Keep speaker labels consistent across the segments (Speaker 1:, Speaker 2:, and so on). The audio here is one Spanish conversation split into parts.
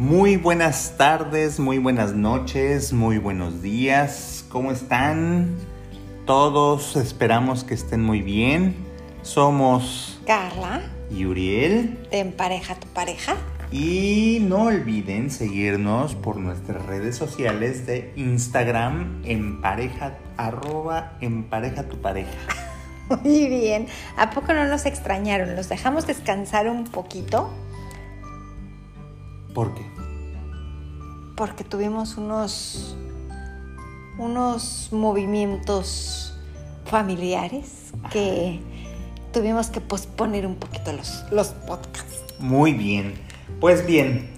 Speaker 1: Muy buenas tardes, muy buenas noches, muy buenos días. ¿Cómo están? Todos esperamos que estén muy bien. Somos
Speaker 2: Carla,
Speaker 1: y Uriel.
Speaker 2: te empareja tu pareja.
Speaker 1: Y no olviden seguirnos por nuestras redes sociales de Instagram en pareja, arroba en pareja tu pareja.
Speaker 2: Muy bien. ¿A poco no nos extrañaron? ¿Los dejamos descansar un poquito?
Speaker 1: ¿Por qué?
Speaker 2: Porque tuvimos unos, unos movimientos familiares que tuvimos que posponer un poquito los, los podcasts.
Speaker 1: Muy bien. Pues bien,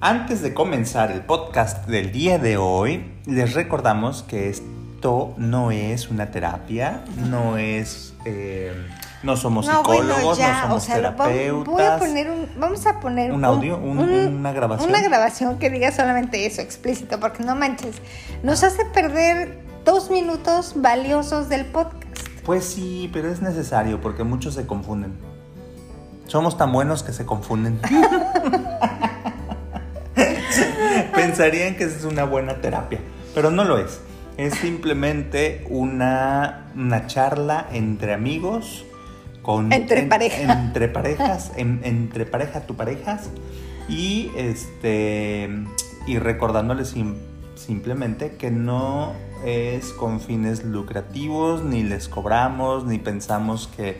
Speaker 1: antes de comenzar el podcast del día de hoy, les recordamos que esto no es una terapia, no es... eh, no somos psicólogos, no somos
Speaker 2: o sea,
Speaker 1: terapeutas.
Speaker 2: voy a poner un, vamos a poner
Speaker 1: ¿Un audio? ¿Un- una grabación?
Speaker 2: Una grabación que diga solamente eso, explícito, porque no manches, nos hace perder dos minutos valiosos del podcast.
Speaker 1: Pues sí, pero es necesario porque muchos se confunden. Somos tan buenos que se confunden. Pensarían que es una buena terapia, pero no lo es. Es simplemente una, una charla entre amigos, con,
Speaker 2: Entre pareja.
Speaker 1: entre parejas, en- entre pareja tu parejas y este y recordándoles sim- simplemente que no es con fines lucrativos, ni les cobramos, ni pensamos que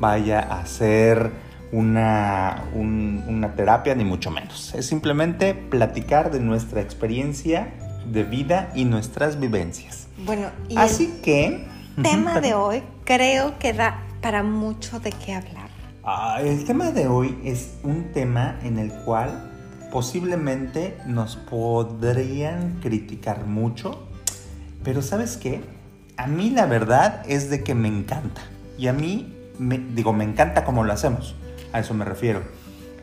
Speaker 1: vaya a ser una, un- una terapia, ni mucho menos. Es simplemente platicar de nuestra experiencia de vida y nuestras vivencias.
Speaker 2: Bueno, y
Speaker 1: Así que...
Speaker 2: el tema de hoy creo que da para mucho de qué hablar.
Speaker 1: Ah, el tema de hoy es un tema en el cual posiblemente nos podrían criticar mucho, pero ¿sabes qué? A mí la verdad es de que me encanta. Y a mí, me, digo, me encanta cómo lo hacemos, a eso me refiero.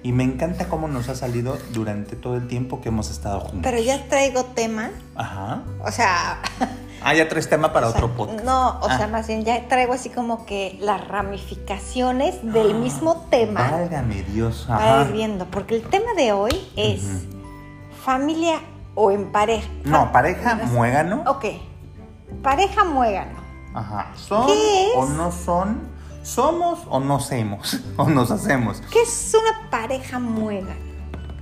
Speaker 1: Y me encanta cómo nos ha salido durante todo el tiempo que hemos estado juntos.
Speaker 2: Pero ya traigo tema,
Speaker 1: Ajá.
Speaker 2: o sea,
Speaker 1: Ah, ya traes tema para
Speaker 2: o sea,
Speaker 1: otro podcast.
Speaker 2: no, o
Speaker 1: Ah.
Speaker 2: sea, más bien ya traigo así como que las ramificaciones del mismo tema.
Speaker 1: Válgame Dios.
Speaker 2: para
Speaker 1: Ajá.
Speaker 2: ir viendo, porque el tema de hoy es familia o en pareja.
Speaker 1: No, pareja,
Speaker 2: Fa-
Speaker 1: muégano.
Speaker 2: Ok, pareja muégano.
Speaker 1: Ajá. ¿Son
Speaker 2: ¿Qué es?
Speaker 1: o no son? ¿Somos o no hacemos? ¿O nos hacemos?
Speaker 2: ¿Qué es una pareja muégano?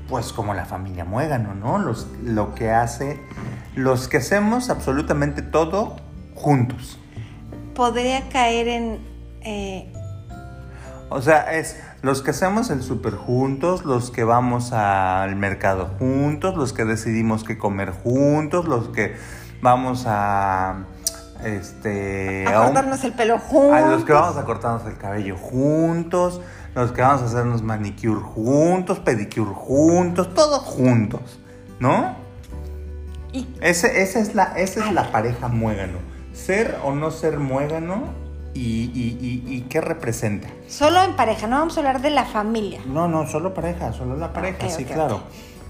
Speaker 1: Pues como la familia muégano, ¿no? Los, lo que hace, los que hacemos absolutamente todo juntos.
Speaker 2: Podría caer en... eh,
Speaker 1: O sea, es los que hacemos el súper juntos, los que vamos al mercado juntos, los que decidimos qué comer juntos, los que vamos a... Este,
Speaker 2: a cortarnos el pelo juntos.
Speaker 1: A los que vamos a cortarnos el cabello juntos, los que vamos a hacernos manicure juntos, pedicure juntos, todos juntos, ¿no?
Speaker 2: Y
Speaker 1: Ese, esa, es la, esa es la pareja muégano. Ser o no ser muégano y, y- y- y qué representa.
Speaker 2: solo en pareja, no vamos a hablar de la familia.
Speaker 1: No, no, solo pareja, solo la pareja, sí, claro.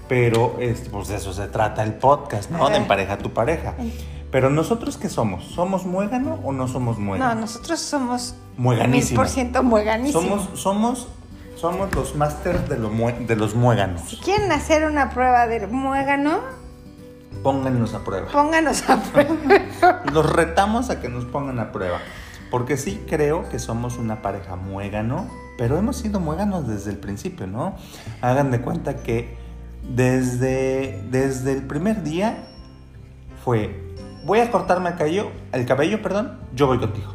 Speaker 1: Pero este, pues de eso se trata el podcast, ¿no? De empareja tu pareja. Pero nosotros qué somos? ¿Somos muégano o no somos muégano?
Speaker 2: No, nosotros somos mil
Speaker 1: Mueganísimo.
Speaker 2: por ciento mueganísimos.
Speaker 1: Somos, somos, somos los másters de, lo de los muéganos.
Speaker 2: Si quieren hacer una prueba del muégano,
Speaker 1: Póngannos a prueba.
Speaker 2: pónganos a prueba.
Speaker 1: Los retamos a que nos pongan a prueba. Porque sí creo que somos una pareja muégano, pero hemos sido muéganos desde el principio, ¿no? Hagan de cuenta que desde, desde el primer día fue, voy a cortarme el cabello, el cabello, perdón, yo voy contigo.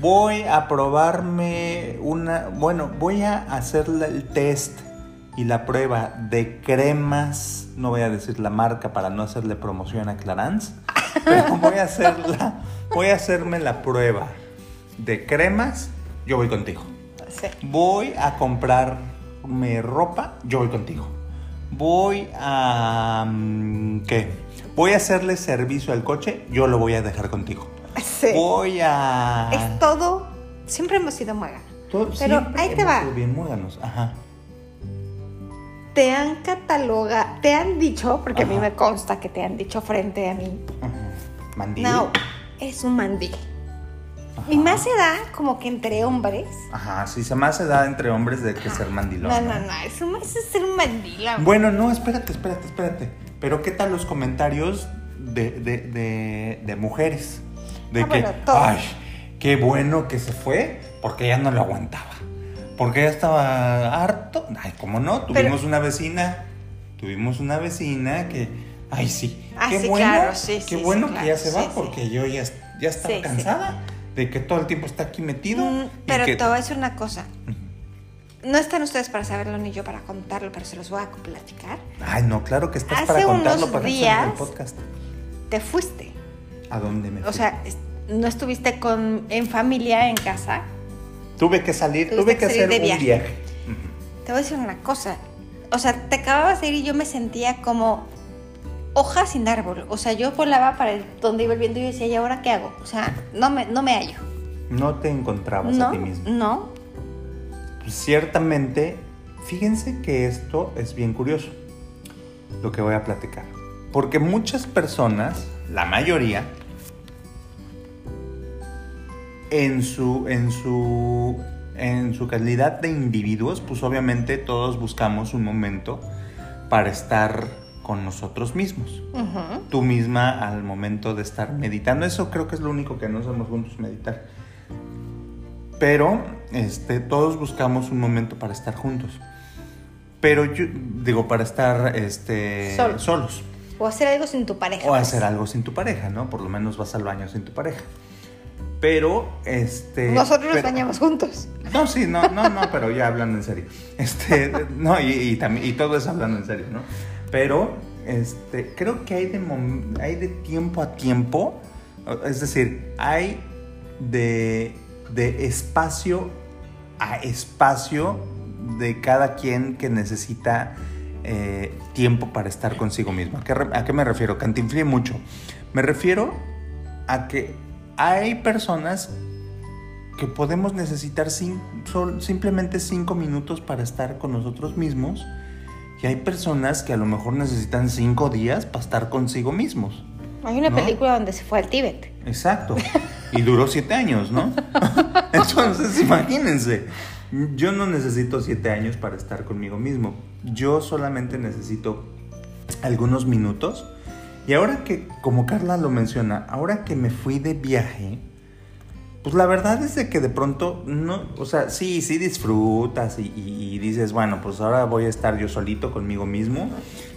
Speaker 1: Voy a probarme una, bueno, voy a hacer el test y la prueba de cremas, no voy a decir la marca para no hacerle promoción a Clarence, pero voy a hacerla, voy a hacerme la prueba de cremas, yo voy contigo.
Speaker 2: Sí.
Speaker 1: Voy a comprarme ropa, yo voy contigo. Voy a... mm, ¿Qué? Voy a hacerle servicio al coche, yo lo voy a dejar contigo.
Speaker 2: Sí.
Speaker 1: Voy a...
Speaker 2: Es todo. Siempre hemos sido muéganos.
Speaker 1: Todo-
Speaker 2: Pero ahí te
Speaker 1: hemos
Speaker 2: va.
Speaker 1: sido bien muéganos. Ajá.
Speaker 2: Te han catalogado, te han dicho, porque a mí
Speaker 1: Ajá.
Speaker 2: me consta que te han dicho frente a mí,
Speaker 1: Ajá. Mandil.
Speaker 2: no, es un mandil. Y más se da como que entre hombres.
Speaker 1: Ajá, sí, se más se da entre hombres de que ser mandilón.
Speaker 2: No, no, no, eso más es ser un mandilón.
Speaker 1: Bueno, no, espérate, espérate, espérate. Pero ¿qué tal los comentarios de, de, de, de mujeres? De
Speaker 2: Ah,
Speaker 1: que,
Speaker 2: bueno,
Speaker 1: ay, qué bueno que se fue porque ya no lo aguantaba. Porque ya estaba harto. Ay, ¿cómo no? Tuvimos una vecina, tuvimos una vecina que, ay, sí,
Speaker 2: Ah,
Speaker 1: qué
Speaker 2: sí,
Speaker 1: bueno,
Speaker 2: claro, sí,
Speaker 1: qué
Speaker 2: sí,
Speaker 1: bueno que
Speaker 2: claro,
Speaker 1: ya se va porque yo ya, ya estaba cansada de que todo el tiempo está aquí metido.
Speaker 2: Mm, pero
Speaker 1: que-
Speaker 2: te voy a decir una cosa. No están ustedes para saberlo ni yo para contarlo, pero se los voy a platicar.
Speaker 1: Ay, no, claro que estás
Speaker 2: Hace
Speaker 1: para contarlo
Speaker 2: unos
Speaker 1: para en el
Speaker 2: días-
Speaker 1: podcast.
Speaker 2: Te fuiste.
Speaker 1: ¿A dónde me
Speaker 2: O
Speaker 1: fui?
Speaker 2: sea, es- no estuviste con, en familia, en casa.
Speaker 1: Tuve que salir,
Speaker 2: Tuviste
Speaker 1: tuve
Speaker 2: que
Speaker 1: hacer
Speaker 2: de
Speaker 1: un
Speaker 2: viaje.
Speaker 1: viaje.
Speaker 2: Te voy a decir una cosa. O sea, te acababas de ir y yo me sentía como hoja sin árbol. O sea, yo volaba para el- donde iba el viento y yo decía, ¿y ahora qué hago? O sea, no me, no me hallo.
Speaker 1: No te encontrabas
Speaker 2: No,
Speaker 1: a ti mismo.
Speaker 2: no.
Speaker 1: Ciertamente, fíjense que esto es bien curioso, lo que voy a platicar. Porque muchas personas, la mayoría, en su, en su, en su calidad de individuos, pues obviamente todos buscamos un momento para estar con nosotros mismos. Tú misma al momento de estar meditando. Eso creo que es lo único que no hacemos juntos, meditar. Pero este, todos buscamos un momento para estar juntos. Pero yo digo, para estar este,
Speaker 2: Solos.
Speaker 1: solos.
Speaker 2: O hacer algo sin tu pareja.
Speaker 1: O
Speaker 2: pues.
Speaker 1: hacer algo sin tu pareja, ¿no? Por lo menos vas al baño sin tu pareja. Pero, este...
Speaker 2: Nosotros nos bañamos juntos.
Speaker 1: no, sí, no, no, no, pero ya hablando en serio. Este, no, y, y también, y todo es hablando en serio, ¿no? Pero, este, creo que hay de, hay de tiempo a tiempo, es decir, hay de, de espacio a espacio de cada quien que necesita eh, tiempo para estar consigo mismo. ¿A qué, re- a qué me refiero? Cantinflé mucho. Me refiero a que hay personas que podemos necesitar sin- sol- simplemente cinco minutos para estar con nosotros mismos y hay personas que a lo mejor necesitan cinco días para estar consigo mismos.
Speaker 2: Hay una
Speaker 1: ¿No?
Speaker 2: película donde se fue al Tíbet.
Speaker 1: Exacto. Y duró siete años, ¿no? Entonces, imagínense. Yo no necesito siete años para estar conmigo mismo. Yo solamente necesito algunos minutos. Y ahora que, como Carla lo menciona, ahora que me fui de viaje, pues la verdad es de que de pronto, no, o sea, sí, sí disfrutas y, y- y dices, bueno, pues ahora voy a estar yo solito conmigo mismo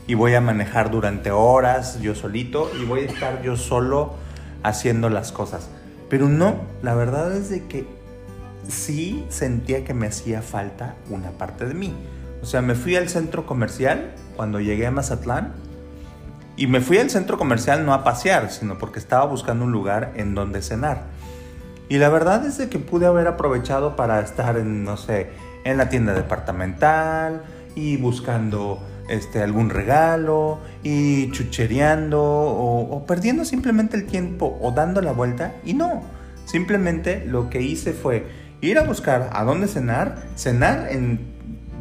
Speaker 1: y voy a manejar durante horas yo solito y voy a estar yo solo haciendo las cosas. Pero no, la verdad es de que sí sentía que me hacía falta una parte de mí. O sea, me fui al centro comercial cuando llegué a Mazatlán y me fui al centro comercial no a pasear, sino porque estaba buscando un lugar en donde cenar. Y la verdad es de que pude haber aprovechado para estar en, no sé, en la tienda departamental y buscando este, algún regalo y chuchereando o, perdiendo simplemente el tiempo o dando la vuelta. Y no, simplemente lo que hice fue ir a buscar a dónde cenar, cenar en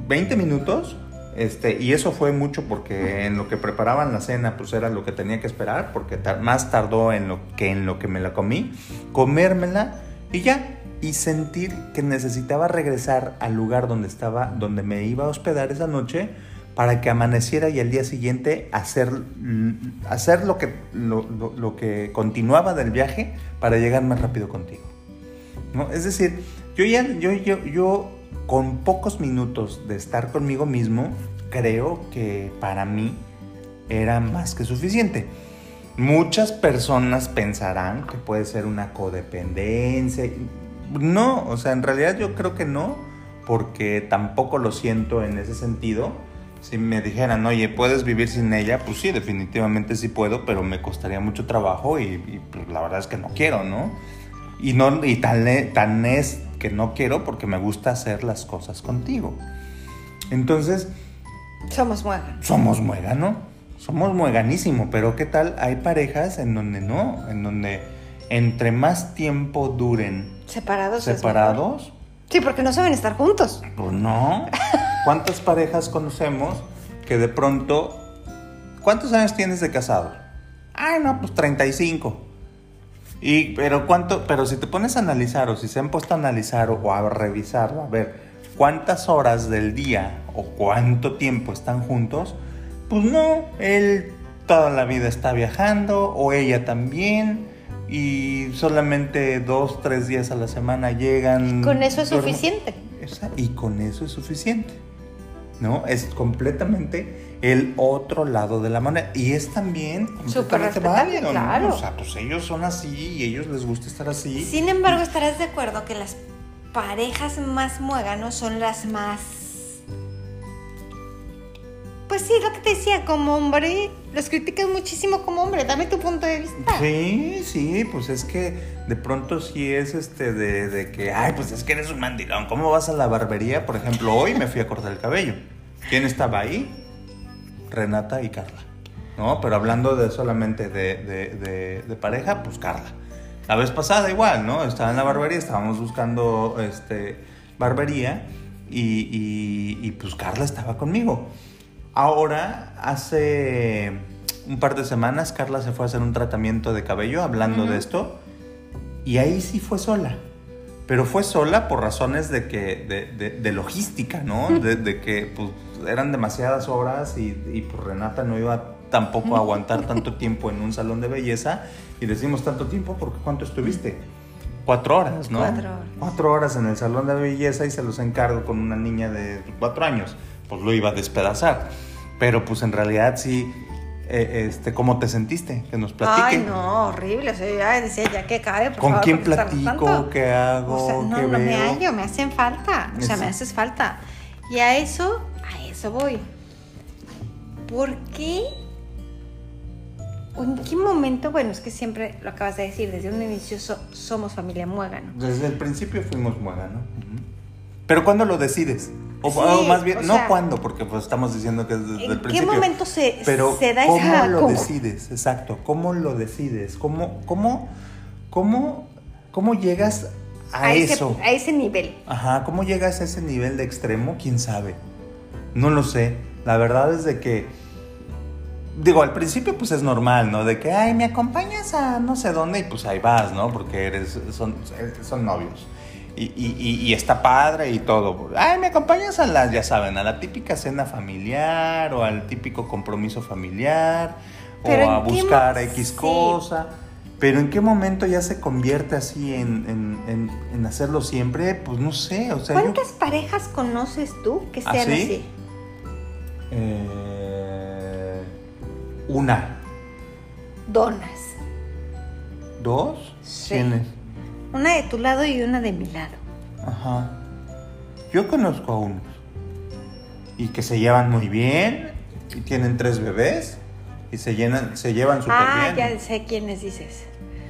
Speaker 1: 20 minutos. Este, y eso fue mucho porque en lo que preparaban la cena, pues era lo que tenía que esperar, porque más tardó en lo que en lo que me la comí, comérmela y ya, y sentir que necesitaba regresar al lugar donde estaba, donde me iba a hospedar esa noche, para que amaneciera y al día siguiente hacer, hacer lo, que, lo, lo- que continuaba del viaje para llegar más rápido contigo. ¿no? Es decir, yo ya, yo, yo, yo con pocos minutos de estar conmigo mismo, creo que para mí era más que suficiente. Muchas personas pensarán que puede ser una codependencia. No, o sea, en realidad yo creo que no, porque tampoco lo siento en ese sentido. Si me dijeran, oye, ¿puedes vivir sin ella? Pues sí, definitivamente sí puedo, pero me costaría mucho trabajo y, y, pues, la verdad es que no quiero, ¿no? Y, no, y tan, tan es que no quiero porque me gusta hacer las cosas contigo. Entonces,
Speaker 2: Somos mueganos.
Speaker 1: somos muégano, somos mueganísimo, pero ¿qué tal? Hay parejas en donde no, en donde entre más tiempo duren
Speaker 2: Separados.
Speaker 1: separados.
Speaker 2: Sí, porque no saben estar juntos.
Speaker 1: pues no. ¿Cuántas parejas conocemos que de pronto, ¿cuántos años tienes de casado? Ay, no, pues 35. Y, pero cuánto, pero si te pones a analizar, o si se han puesto a analizar o a revisar, a ver cuántas horas del día o cuánto tiempo están juntos, pues no, él toda la vida está viajando, o ella también, y solamente dos, tres días a la semana llegan.
Speaker 2: Con eso es suficiente.
Speaker 1: Esa- Y con eso es suficiente. ¿No? Es completamente el otro lado de la moneda. Y es también completamente válido, ¿no?
Speaker 2: claro.
Speaker 1: O sea, pues ellos son así y ellos les gusta estar así.
Speaker 2: Sin embargo, estarás de acuerdo que las parejas más muéganos son las más. Pues sí, lo que te decía, como hombre, los criticas muchísimo como hombre. Dame tu punto de vista.
Speaker 1: Sí, sí, pues es que de pronto sí es este de, de que, ay, pues es que eres un mandilón. ¿Cómo vas a la barbería? Por ejemplo, hoy me fui a cortar el cabello. ¿Quién estaba ahí? Renata y Carla. ¿No? Pero hablando de solamente de, de- de- pareja, pues Carla. La vez pasada igual, ¿no? Estaba en la barbería, estábamos buscando este, barbería y, y- y, pues Carla estaba conmigo. Ahora, hace un par de semanas, Carla se fue a hacer un tratamiento de cabello hablando
Speaker 2: Ujú.
Speaker 1: de esto y ahí sí fue sola. Pero fue sola por razones de que de, de- de logística, ¿no? De, de que pues, eran demasiadas horas y, y pues Renata no iba tampoco a aguantar tanto tiempo en un salón de belleza. Y decimos tanto tiempo porque ¿cuánto estuviste? Cuatro horas, ¿no?
Speaker 2: Cuatro horas.
Speaker 1: Cuatro horas en el salón de belleza y se los encargo con una niña de cuatro años. Pues lo iba a despedazar. Pero pues en realidad sí, eh, este, ¿cómo te sentiste? Que nos platique.
Speaker 2: Ay, no, horrible. O sea, yo ya decía, ya que cabe, por
Speaker 1: ¿Con
Speaker 2: favor,
Speaker 1: quién
Speaker 2: ¿por qué tardas
Speaker 1: platico? ¿Qué hago?
Speaker 2: O sea, no,
Speaker 1: ¿Qué
Speaker 2: no me hallo, me hacen falta. O sea, me haces falta. Y a eso, a eso voy. ¿Por qué? ¿O ¿En qué momento? Bueno, es que siempre lo acabas de decir, desde un inicio so- somos familia muégano.
Speaker 1: Desde el principio fuimos muega, ¿no? Ujú. Pero ¿cuándo lo decides? O,
Speaker 2: Sí,
Speaker 1: o más bien,
Speaker 2: o
Speaker 1: no
Speaker 2: sea,
Speaker 1: cuándo, porque pues estamos diciendo que es desde el
Speaker 2: ¿En qué
Speaker 1: principio.
Speaker 2: momento se,
Speaker 1: Pero
Speaker 2: se da
Speaker 1: ¿cómo
Speaker 2: esa...
Speaker 1: lo decides? Exacto, ¿cómo lo decides? ¿Cómo, cómo, cómo, cómo llegas a,
Speaker 2: a ese,
Speaker 1: eso?
Speaker 2: a ese nivel?
Speaker 1: Ajá, ¿cómo llegas a ese nivel de extremo? ¿Quién sabe? No lo sé. La verdad es de que, digo, al principio pues es normal, ¿no? De que, ay, me acompañas a no sé dónde y pues ahí vas, ¿no? Porque eres, son, son novios. Y, y- y- está padre y todo. Ay, me acompañas a la, ya saben, a la típica cena familiar o al típico compromiso familiar
Speaker 2: Pero
Speaker 1: o a
Speaker 2: ¿en qué mo-
Speaker 1: buscar X
Speaker 2: sí.
Speaker 1: cosa. Pero ¿en qué momento ya se convierte así en, en- en- en hacerlo siempre? Pues no sé, o sea, yo-
Speaker 2: ¿Cuántas parejas conoces tú que
Speaker 1: ¿Ah,
Speaker 2: sean
Speaker 1: sí?
Speaker 2: así?
Speaker 1: Eh, una,
Speaker 2: Donas.
Speaker 1: dos,
Speaker 2: Sí.
Speaker 1: ¿quiénes?
Speaker 2: Una de tu lado y una de mi lado.
Speaker 1: Ajá. Yo conozco a unos y que se llevan muy bien y tienen tres bebés y se llenan, se llevan súper
Speaker 2: Ah,
Speaker 1: bien.
Speaker 2: ya sé quiénes dices.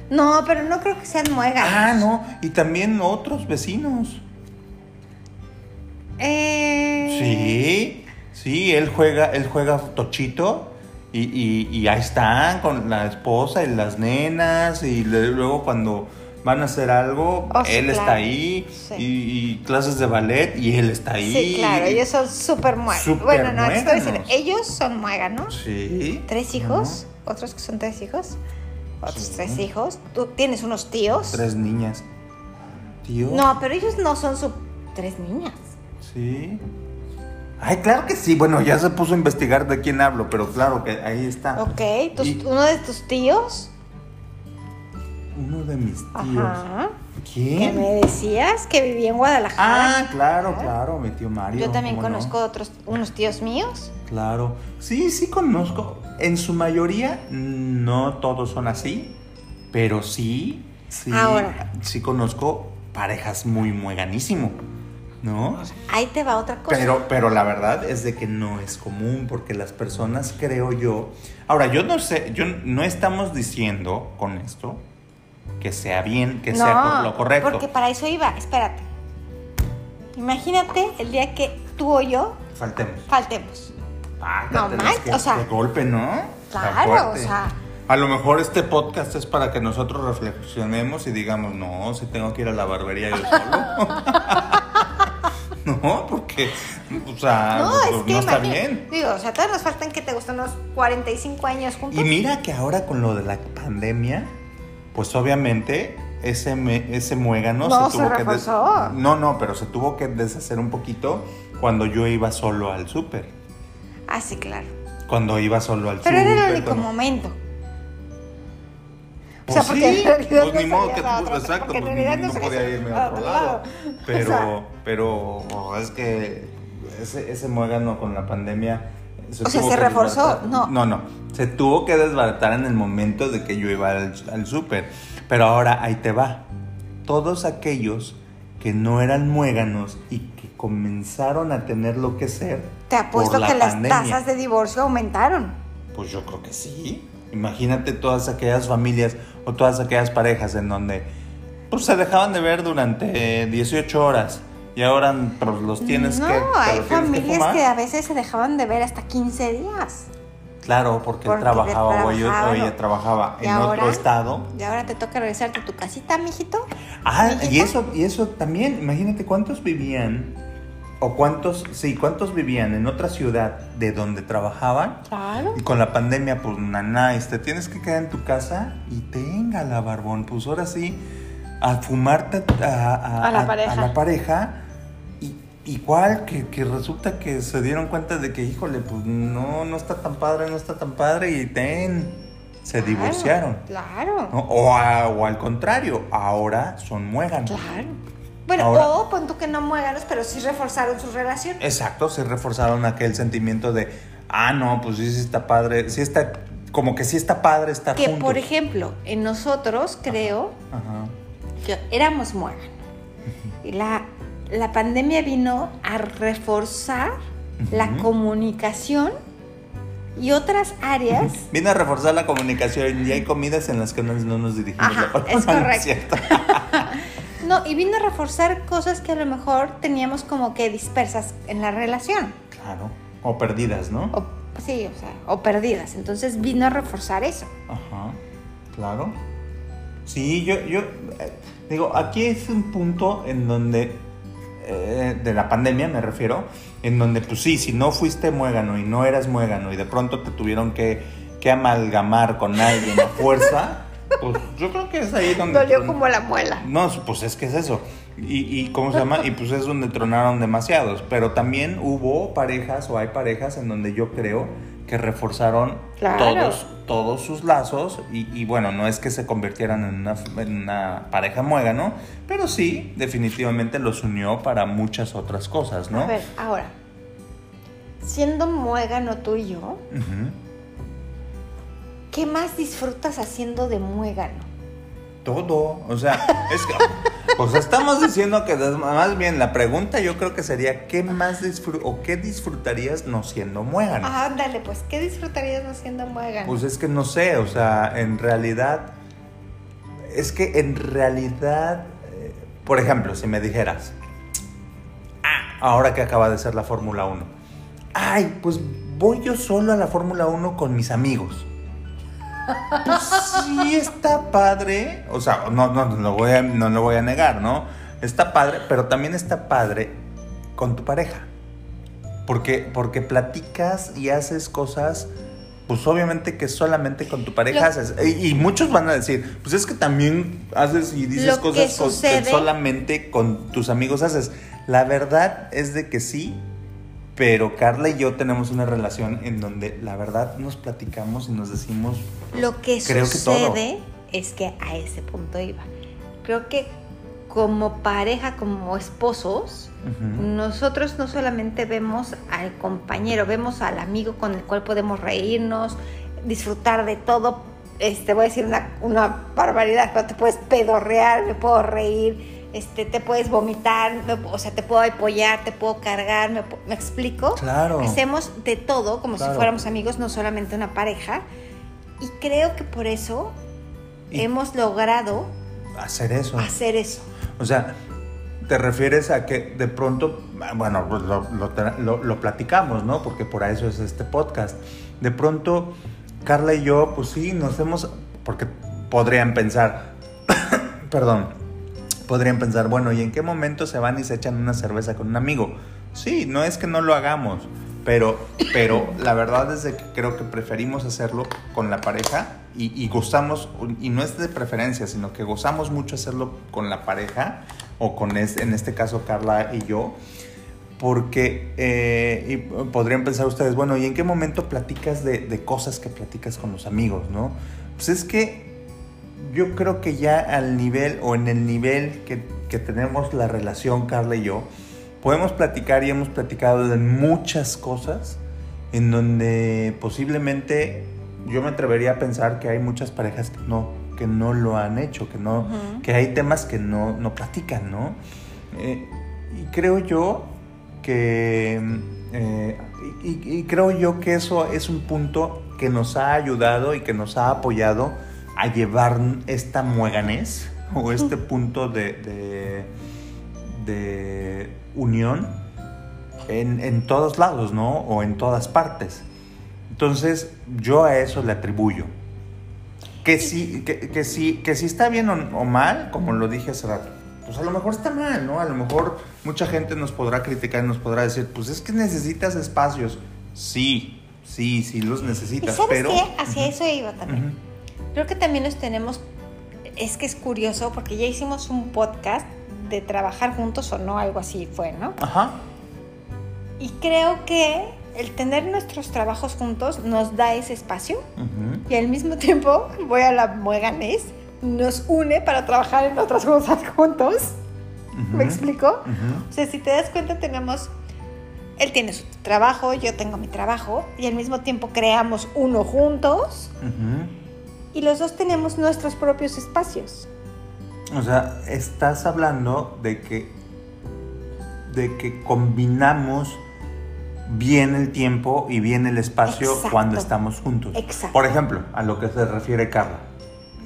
Speaker 2: No, pero no creo que sean muegas.
Speaker 1: Ah, no, y también otros vecinos.
Speaker 2: Eh...
Speaker 1: Sí, sí, él juega, él juega tochito y, y- y ahí están con la esposa y las nenas y luego cuando van a hacer algo,
Speaker 2: Oh, sí,
Speaker 1: él está ahí
Speaker 2: Sí.
Speaker 1: y, y clases de ballet y él está ahí.
Speaker 2: Sí, claro, ellos son súper muéganos. Bueno, no, decir,
Speaker 1: muéganos.
Speaker 2: ellos son muéganos.
Speaker 1: Sí.
Speaker 2: ¿Tres hijos? ¿Otros que son tres hijos? Otros
Speaker 1: Sí.
Speaker 2: tres hijos. ¿Tú tienes unos tíos?
Speaker 1: Tres niñas. Tío.
Speaker 2: No, pero ellos no son su... Tres niñas.
Speaker 1: Sí. Ay, claro que sí. Bueno, ya se puso a investigar de quién hablo, pero claro que ahí está.
Speaker 2: Ok, tus-
Speaker 1: Y-
Speaker 2: uno de tus tíos.
Speaker 1: Uno de mis tíos.
Speaker 2: Ajá. Que
Speaker 1: ¿Quién?
Speaker 2: me decías que vivía en Guadalajara.
Speaker 1: Ah, claro, claro, mi tío Mario.
Speaker 2: Yo también
Speaker 1: ¿cómo no?
Speaker 2: conozco otros, unos tíos míos.
Speaker 1: Claro. Sí, sí conozco. En su mayoría, no todos son así, pero sí, sí,
Speaker 2: Ahora.
Speaker 1: sí conozco parejas muy mueganísimo, ¿no?
Speaker 2: Ahí te va otra cosa.
Speaker 1: Pero, pero la verdad es de que no es común, porque las personas, creo yo. Ahora, yo no sé, yo no estamos diciendo con esto que sea bien, que sea lo correcto.
Speaker 2: porque para eso iba. Espérate. Imagínate el día que tú o yo
Speaker 1: Faltemos.
Speaker 2: faltemos.
Speaker 1: Ah,
Speaker 2: No manches, o sea,
Speaker 1: de golpe, ¿no?
Speaker 2: Claro, o sea.
Speaker 1: A lo mejor este podcast es para que nosotros reflexionemos y digamos, no, si tengo que ir a la barbería yo solo. no, porque, o sea,
Speaker 2: No, es que
Speaker 1: no está bien.
Speaker 2: Digo, o sea, todavía nos faltan que te gustan unos 45 años juntos.
Speaker 1: Y mira que ahora con lo de la pandemia, pues obviamente ese, me- ese muégano
Speaker 2: No,
Speaker 1: se
Speaker 2: se
Speaker 1: tuvo que des-. No, no, pero se tuvo que deshacer un poquito cuando yo iba solo al súper.
Speaker 2: Ah, sí, claro.
Speaker 1: Cuando iba solo al
Speaker 2: Pero
Speaker 1: súper.
Speaker 2: era el único
Speaker 1: cuando-
Speaker 2: momento.
Speaker 1: Pues
Speaker 2: O sea, porque
Speaker 1: sí,
Speaker 2: en realidad
Speaker 1: pues
Speaker 2: no
Speaker 1: ni modo que
Speaker 2: otro-
Speaker 1: exacto,
Speaker 2: porque en
Speaker 1: pues
Speaker 2: realidad
Speaker 1: no,
Speaker 2: no
Speaker 1: no
Speaker 2: salías
Speaker 1: podía irme
Speaker 2: a
Speaker 1: otro lado.
Speaker 2: lado.
Speaker 1: Pero,
Speaker 2: O sea-
Speaker 1: pero oh, es que ese, ese muégano con la pandemia. Se
Speaker 2: O sea, se reforzó, no.
Speaker 1: No, no. Se tuvo que desbaratar en el momento de que yo iba al, al súper. Pero ahora ahí te va. Todos aquellos que no eran muéganos y que comenzaron a tener lo que ser.
Speaker 2: Te apuesto
Speaker 1: por la
Speaker 2: que las
Speaker 1: pandemia.
Speaker 2: tasas de divorcio aumentaron.
Speaker 1: Pues yo creo que sí. Imagínate todas aquellas familias o todas aquellas parejas en donde pues se dejaban de ver durante 18 horas y ahora pues, los tienes
Speaker 2: no,
Speaker 1: que te
Speaker 2: hay familias
Speaker 1: fumar.
Speaker 2: que, a veces se dejaban de ver hasta 15 días.
Speaker 1: Claro, porque, él trabajaba o,
Speaker 2: trabajaban.
Speaker 1: ella trabajaba en
Speaker 2: ahora-
Speaker 1: otro estado.
Speaker 2: Y ahora te toca regresarte a tu casita, mijito.
Speaker 1: Ah, y eso, y eso también, imagínate cuántos vivían, o cuántos, sí, cuántos vivían en otra ciudad de donde trabajaban
Speaker 2: Claro.
Speaker 1: Y con la pandemia, pues naná, te tienes que quedar en tu casa y tenga la barbón. Pues ahora sí, a fumarte a, a-
Speaker 2: A la
Speaker 1: a-
Speaker 2: pareja.
Speaker 1: a la pareja. Igual que, que resulta que se dieron cuenta de que, híjole, pues no, no está tan padre, no está tan padre. Y ten, se
Speaker 2: Claro,
Speaker 1: divorciaron.
Speaker 2: Claro.
Speaker 1: ¿no? O, a- o al contrario, ahora son muéganos.
Speaker 2: Claro. Bueno,
Speaker 1: Ahora-
Speaker 2: o pon tú que no muéganos, pero sí reforzaron su relación.
Speaker 1: Exacto, se reforzaron aquel sentimiento de, ah, no, pues sí, sí está padre, sí está, como que sí está padre estar
Speaker 2: Que
Speaker 1: juntos.
Speaker 2: por ejemplo, en nosotros creo
Speaker 1: Ajá.
Speaker 2: que éramos muéganos. Y la, la pandemia vino a reforzar la comunicación y otras áreas.
Speaker 1: Vino a reforzar la comunicación y hay comidas en las que no, no nos dirigimos
Speaker 2: Ajá,
Speaker 1: la palabra,
Speaker 2: es
Speaker 1: ¿no
Speaker 2: correcto. No, y vino a reforzar cosas que a lo mejor teníamos como que dispersas en la relación.
Speaker 1: Claro. O perdidas, ¿no?
Speaker 2: O, sí, o sea, o perdidas. Entonces vino a reforzar eso.
Speaker 1: Ajá. Claro. Sí, yo, yo eh, digo, aquí es un punto en donde, eh, de la pandemia me refiero, en donde pues sí, si no fuiste muégano y no eras muégano y de pronto te tuvieron que, que amalgamar con alguien a fuerza, pues yo creo que es ahí donde...
Speaker 2: Dolió como la muela.
Speaker 1: No, pues es que es eso. Y, y ¿cómo se llama? Y pues es donde tronaron demasiados. Pero también hubo parejas o hay parejas en donde yo creo que reforzaron
Speaker 2: Claro.
Speaker 1: todos, todos sus lazos. Y, y bueno, no es que se convirtieran en una, en una pareja muégano, pero sí, definitivamente los unió para muchas otras cosas, ¿no?
Speaker 2: A ver, ahora, siendo muégano tú y yo. ¿qué más disfrutas haciendo de muégano?
Speaker 1: Todo, o sea, es que, pues estamos diciendo que más bien la pregunta yo creo que sería ¿qué más disfru o qué disfrutarías no siendo muégano?
Speaker 2: Ándale, pues, ¿qué disfrutarías no siendo muégano?
Speaker 1: Pues es que no sé, o sea, en realidad, es que en realidad, eh, por ejemplo, si me dijeras, ah, ahora que acaba de ser la Fórmula 1, ay, pues voy yo solo a la Fórmula 1 con mis amigos. Pues sí está padre, o sea, no, no, no lo voy a, no lo voy a negar, ¿no? Está padre, pero también está padre con tu pareja. Porque, porque platicas y haces cosas, pues obviamente que solamente con tu pareja
Speaker 2: Lo-
Speaker 1: haces. Y, y muchos van a decir, pues es que también haces y dices
Speaker 2: que
Speaker 1: cosas con- que solamente con tus amigos haces. La verdad es de que sí, pero Carla y yo tenemos una relación en donde la verdad nos platicamos y nos decimos,
Speaker 2: Lo que
Speaker 1: Creo que todo.
Speaker 2: sucede es que a ese punto iba. Creo que como pareja, como esposos, nosotros no solamente vemos al compañero, vemos al amigo con el cual podemos reírnos, disfrutar de todo. Este, voy a decir una, una barbaridad, pero te puedes pedorrear, me puedo reír, este, te puedes vomitar, me- o sea, te puedo apoyar, te puedo cargar, me, pu- ¿me explico?
Speaker 1: Claro.
Speaker 2: Hacemos de todo como
Speaker 1: Claro.
Speaker 2: si fuéramos amigos, no solamente una pareja. Y creo que por eso
Speaker 1: Y-
Speaker 2: hemos logrado
Speaker 1: hacer eso.
Speaker 2: hacer eso.
Speaker 1: O sea, te refieres a que de pronto, bueno, pues lo- lo platicamos, ¿no? Porque por eso es este podcast. De pronto, Carla y yo, pues sí, nos hemos, porque podrían pensar, perdón, podrían pensar, bueno, ¿y en qué momento se van y se echan una cerveza con un amigo? Sí, no es que no lo hagamos, Pero, pero la verdad es que creo que preferimos hacerlo con la pareja y, y gozamos, y no es de preferencia, sino que gozamos mucho hacerlo con la pareja, o con, este, en este caso Carla y yo, porque eh, y podrían pensar ustedes, bueno, ¿y en qué momento platicas de, de, cosas que platicas con los amigos, no? Pues es que yo creo que ya al nivel o en el nivel que, que tenemos la relación Carla y yo, podemos platicar y hemos platicado de muchas cosas en donde posiblemente yo me atrevería a pensar que hay muchas parejas que no, que no lo han hecho, que, no, uh -huh. que hay temas que no, no platican, ¿no? Eh, y creo yo que, eh, y, y, creo yo que eso es un punto que nos ha ayudado y que nos ha apoyado a llevar esta mueganés o este punto de, de, de unión en, en, todos lados, ¿no? O en todas partes. Entonces, yo a eso le atribuyo. Que sí, que, que sí, que sí está bien o, o mal, como lo dije hace rato pues a lo mejor está mal, ¿no? A lo mejor mucha gente nos podrá criticar y nos podrá decir, pues es que necesitas espacios. Sí, sí, sí los necesitas,
Speaker 2: ¿Y sabes
Speaker 1: pero...
Speaker 2: Qué? Hacia uh -huh. eso iba también. Uh -huh. Creo que también nos tenemos, es que es curioso porque ya hicimos un podcast de trabajar juntos o no, algo así fue, ¿no?
Speaker 1: Ajá.
Speaker 2: Y creo que el tener nuestros trabajos juntos nos da ese espacio uh -huh. y al mismo tiempo voy a la mueganés nos une para trabajar en otras cosas juntos. Uh -huh. ¿Me explico? Uh -huh. O sea, si te das cuenta, tenemos. Él tiene su trabajo, yo tengo mi trabajo, y al mismo tiempo creamos uno juntos. Uh -huh. Y los dos tenemos nuestros propios espacios.
Speaker 1: O sea, estás hablando de que. de que combinamos bien el tiempo y bien el espacio
Speaker 2: Exacto.
Speaker 1: cuando estamos juntos.
Speaker 2: Exacto.
Speaker 1: Por ejemplo, a lo que se refiere Carla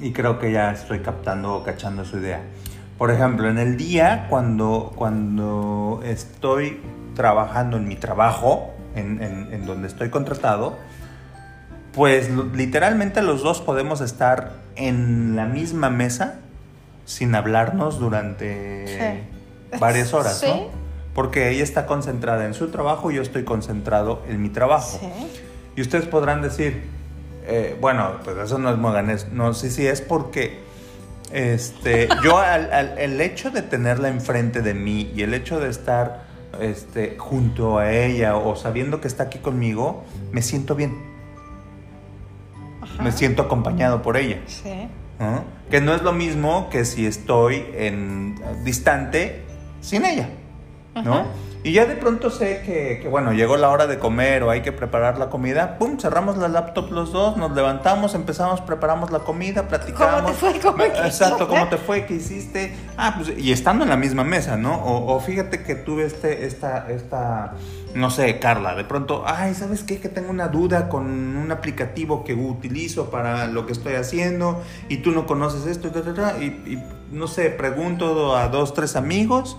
Speaker 1: y creo que ya estoy captando o cachando su idea. Por ejemplo, en el día, cuando, cuando estoy trabajando en mi trabajo, en, en, en donde estoy contratado, pues literalmente los dos podemos estar en la misma mesa sin hablarnos durante sí. varias horas,
Speaker 2: sí.
Speaker 1: ¿no? Porque ella está concentrada en su trabajo y yo estoy concentrado en mi trabajo.
Speaker 2: Sí.
Speaker 1: Y ustedes podrán decir, eh, bueno, pues eso no es moganés. No sé si es porque este, yo al, al, el hecho de tenerla enfrente de mí y el hecho de estar este, junto a ella o sabiendo que está aquí conmigo, me siento bien. Me siento acompañado por ella.
Speaker 2: Sí.
Speaker 1: ¿no? Que no es lo mismo que si estoy en distante sin ella. ¿no? Ajá. Y ya de pronto sé que, que, bueno, llegó la hora de comer o hay que preparar la comida. Pum, cerramos la laptop los dos, nos levantamos, empezamos, preparamos la comida, platicamos.
Speaker 2: ¿Cómo te fue? ¿Cómo
Speaker 1: Exacto, ¿cómo te fue? ¿Qué hiciste? Ah, pues, y estando en la misma mesa, ¿no? O, o fíjate que tuve este, esta, esta, no sé, Carla, de pronto, ay, ¿sabes qué? Que tengo una duda con un aplicativo que utilizo para lo que estoy haciendo y tú no conoces esto, y, y no sé, pregunto a dos, tres amigos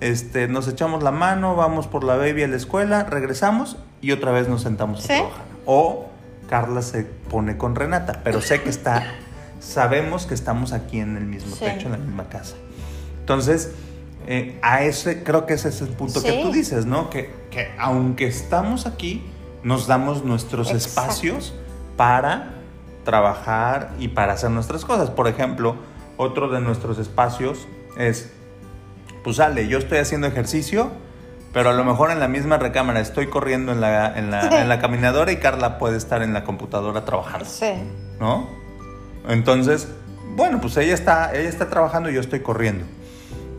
Speaker 1: este, nos echamos la mano, vamos por la baby a la escuela, regresamos y otra vez nos sentamos
Speaker 2: ¿Sí?
Speaker 1: a trabajar. O Carla se pone con Renata, pero sé que está, sabemos que estamos aquí en el mismo sí. techo, en la misma casa. Entonces, eh, a ese, creo que ese es el punto sí. que tú dices, ¿no? Que, que, aunque estamos aquí, nos damos nuestros Exacto. espacios para trabajar y para hacer nuestras cosas. Por ejemplo, otro de nuestros espacios es pues sale, yo estoy haciendo ejercicio, pero a lo mejor en la misma recámara estoy corriendo en la, en la, sí. en la caminadora y Carla puede estar en la computadora trabajando.
Speaker 2: Sí.
Speaker 1: ¿No? Entonces, bueno, pues ella está, ella está trabajando y yo estoy corriendo.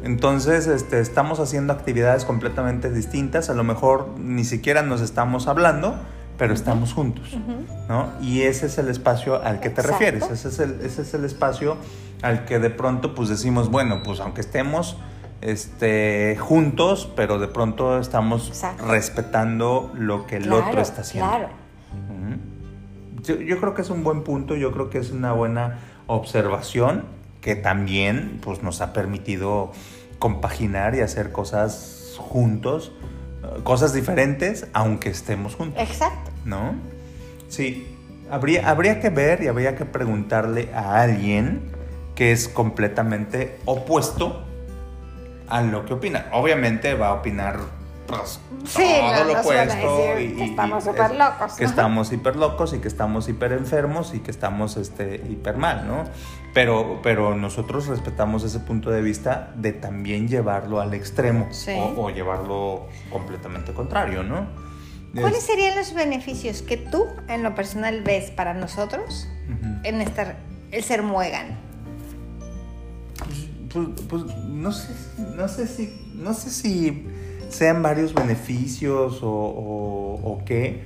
Speaker 1: Entonces, este, estamos haciendo actividades completamente distintas. A lo mejor ni siquiera nos estamos hablando, pero estamos juntos, uh -huh. ¿no? Y ese es el espacio al que te Exacto. refieres. Ese es, el, ese es el espacio al que de pronto, pues decimos, bueno, pues aunque estemos este, juntos, pero de pronto estamos
Speaker 2: Exacto.
Speaker 1: respetando lo que el
Speaker 2: claro,
Speaker 1: otro está haciendo.
Speaker 2: Claro.
Speaker 1: Uh -huh. yo, yo, creo que es un buen punto, yo creo que es una buena observación que también pues, nos ha permitido compaginar y hacer cosas juntos, cosas diferentes, aunque estemos juntos.
Speaker 2: Exacto.
Speaker 1: ¿No? Sí. Habría, habría que ver y habría que preguntarle a alguien que es completamente opuesto a lo que opina. Obviamente va a opinar pues
Speaker 2: Sí,
Speaker 1: todo
Speaker 2: no
Speaker 1: lo opuesto y,
Speaker 2: que estamos súper locos,
Speaker 1: que
Speaker 2: ¿no?
Speaker 1: estamos hiper locos y que estamos hiper enfermos y que estamos este hiper mal, ¿no? Pero, pero nosotros respetamos ese punto de vista de también llevarlo al extremo
Speaker 2: Sí.
Speaker 1: o, o llevarlo completamente contrario, ¿no?
Speaker 2: ¿Cuáles
Speaker 1: Es-
Speaker 2: serían los beneficios que tú, en lo personal, ves para nosotros en estar, el ser muégano?
Speaker 1: Pues, pues, no sé, no sé si, no sé si sean varios beneficios o, o- o qué,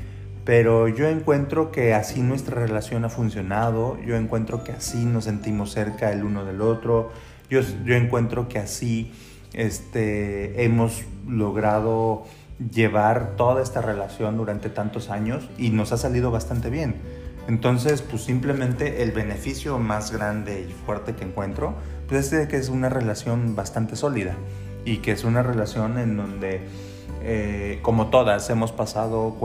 Speaker 1: pero yo encuentro que así nuestra relación ha funcionado, yo encuentro que así nos sentimos cerca el uno del otro, yo, yo encuentro que así este, hemos logrado llevar toda esta relación durante tantos años y nos ha salido bastante bien. Entonces, pues simplemente el beneficio más grande y fuerte que encuentro, pues es de que es una relación bastante sólida y que es una relación en donde, eh, como todas, hemos pasado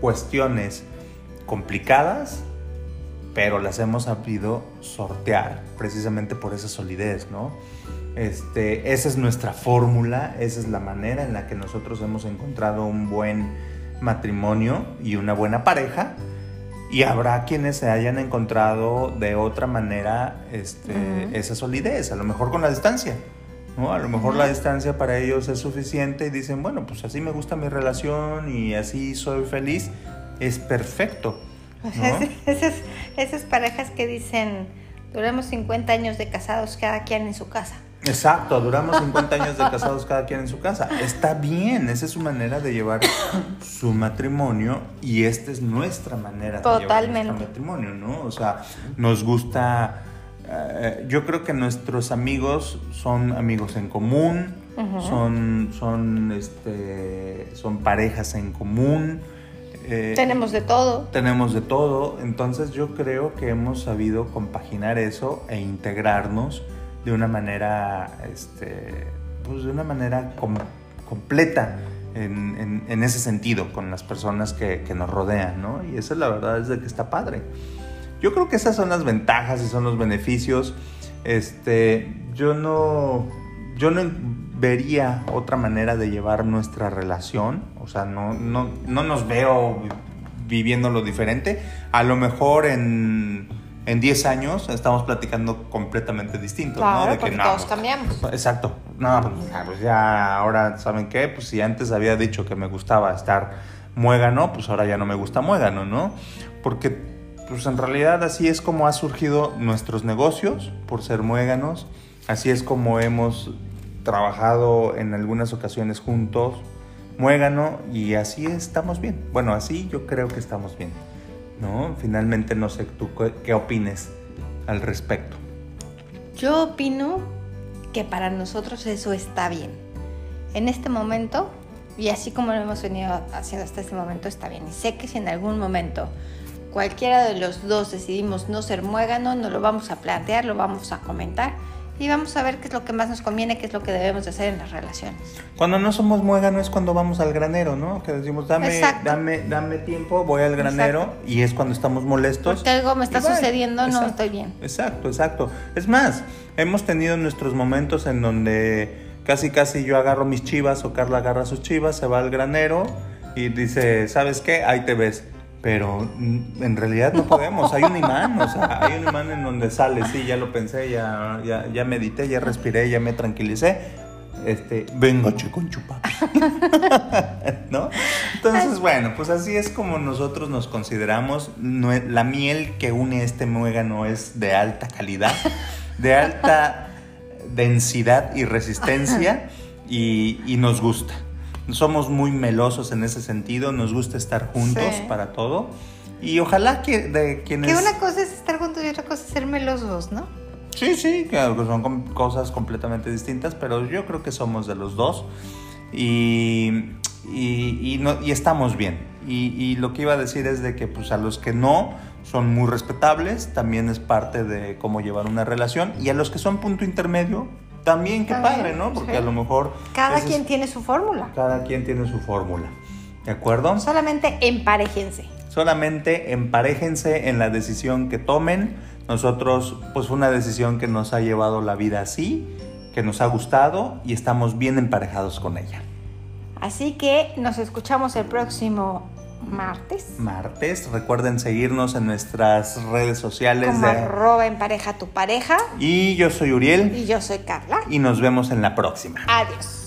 Speaker 1: cuestiones complicadas, pero las hemos sabido sortear precisamente por esa solidez, ¿no? Este, esa es nuestra fórmula, esa es la manera en la que nosotros hemos encontrado un buen matrimonio y una buena pareja. Y habrá quienes se hayan encontrado de otra manera este, esa solidez, a lo mejor con la distancia. ¿No? A lo mejor la distancia para ellos es suficiente y dicen, bueno, pues así me gusta mi relación y así soy feliz, es perfecto. ¿no?
Speaker 2: esas, esas parejas que dicen, duramos 50 años de casados, cada quien en su casa.
Speaker 1: Exacto, duramos 50 años de casados cada quien en su casa. Está bien, esa es su manera de llevar su matrimonio y esta es nuestra manera de llevar
Speaker 2: Totalmente.
Speaker 1: nuestro matrimonio, ¿no? O sea, nos gusta, eh, yo creo que nuestros amigos son amigos en común, son, son, este, son parejas en común. eh,
Speaker 2: Tenemos de todo.
Speaker 1: tenemos de todo, entonces yo creo que hemos sabido compaginar eso e integrarnos de una manera, este, pues de una manera com- completa en, en- en ese sentido con las personas que, que nos rodean, ¿no? Y esa es la verdad es de que está padre. Yo creo que esas son las ventajas y son los beneficios. Este, yo no, yo no vería otra manera de llevar nuestra relación. O sea, no, no, no nos veo viviéndolo diferente. A lo mejor en, en 10 años estamos platicando completamente distinto, ¿no?
Speaker 2: Claro,
Speaker 1: De que no,
Speaker 2: todos
Speaker 1: pues,
Speaker 2: cambiamos.
Speaker 1: Exacto. No, pues ya, pues ya ahora, ¿saben qué? Pues si antes había dicho que me gustaba estar muégano, pues ahora ya no me gusta muégano, ¿no? Porque, pues en realidad así es como ha surgido nuestros negocios, por ser muéganos. Así es como hemos trabajado en algunas ocasiones juntos, muégano, y así estamos bien. Bueno, así yo creo que estamos bien, ¿no? Finalmente no sé tú qué, qué opines al respecto.
Speaker 2: Yo opino que para nosotros eso está bien. En este momento, y así como lo hemos venido haciendo hasta este momento, está bien. Y sé que si en algún momento cualquiera de los dos decidimos no ser muégano, no lo vamos a plantear, lo vamos a comentar y vamos a ver qué es lo que más nos conviene, qué es lo que debemos de hacer en las relaciones.
Speaker 1: Cuando no somos muégano es cuando vamos al granero, ¿no? Que decimos, dame,
Speaker 2: Exacto.
Speaker 1: dame, dame tiempo, voy al granero y es cuando estamos molestos.
Speaker 2: Porque algo me está
Speaker 1: Y
Speaker 2: sucediendo, no
Speaker 1: Exacto.
Speaker 2: estoy bien.
Speaker 1: Exacto, exacto. Es más, hemos tenido nuestros momentos en donde casi casi yo agarro mis chivas o Carla agarra sus chivas, se va al granero y dice, ¿sabes qué? Ahí te ves. Pero en realidad no podemos, hay un imán, o sea, hay un imán en donde sale, sí, ya lo pensé, ya, ya, ya medité, ya respiré, ya me tranquilicé. Este, vengo con chupapos. ¿No? Entonces, bueno, pues así es como nosotros nos consideramos. La miel que une este muégano es de alta calidad, de alta densidad y resistencia y, y nos gusta. Somos muy melosos en ese sentido, nos gusta estar juntos
Speaker 2: Sí.
Speaker 1: para todo. Y ojalá que de quienes...
Speaker 2: Que una cosa es estar juntos y otra cosa es ser melosos, ¿no?
Speaker 1: Sí, sí, claro que son cosas completamente distintas, pero yo creo que somos de los dos y, y, y no- y estamos bien. Y, y lo que iba a decir es de que pues a los que no son muy respetables, también es parte de cómo llevar una relación, y a los que son punto intermedio, también qué
Speaker 2: También,
Speaker 1: padre, ¿no? Porque
Speaker 2: sí.
Speaker 1: a lo mejor...
Speaker 2: Cada quien tiene su fórmula.
Speaker 1: cada quien tiene su fórmula, ¿de acuerdo?
Speaker 2: Solamente emparejense.
Speaker 1: Solamente emparéjense en la decisión que tomen. Nosotros, pues una decisión que nos ha llevado la vida así, que nos ha gustado y estamos bien emparejados con ella.
Speaker 2: Así que nos escuchamos el próximo martes.
Speaker 1: Martes, recuerden seguirnos en nuestras redes sociales
Speaker 2: Como
Speaker 1: de...
Speaker 2: arroba en pareja tu pareja.
Speaker 1: Y yo soy Uriel
Speaker 2: Y yo soy Carla.
Speaker 1: y nos vemos en la próxima.
Speaker 2: Adiós.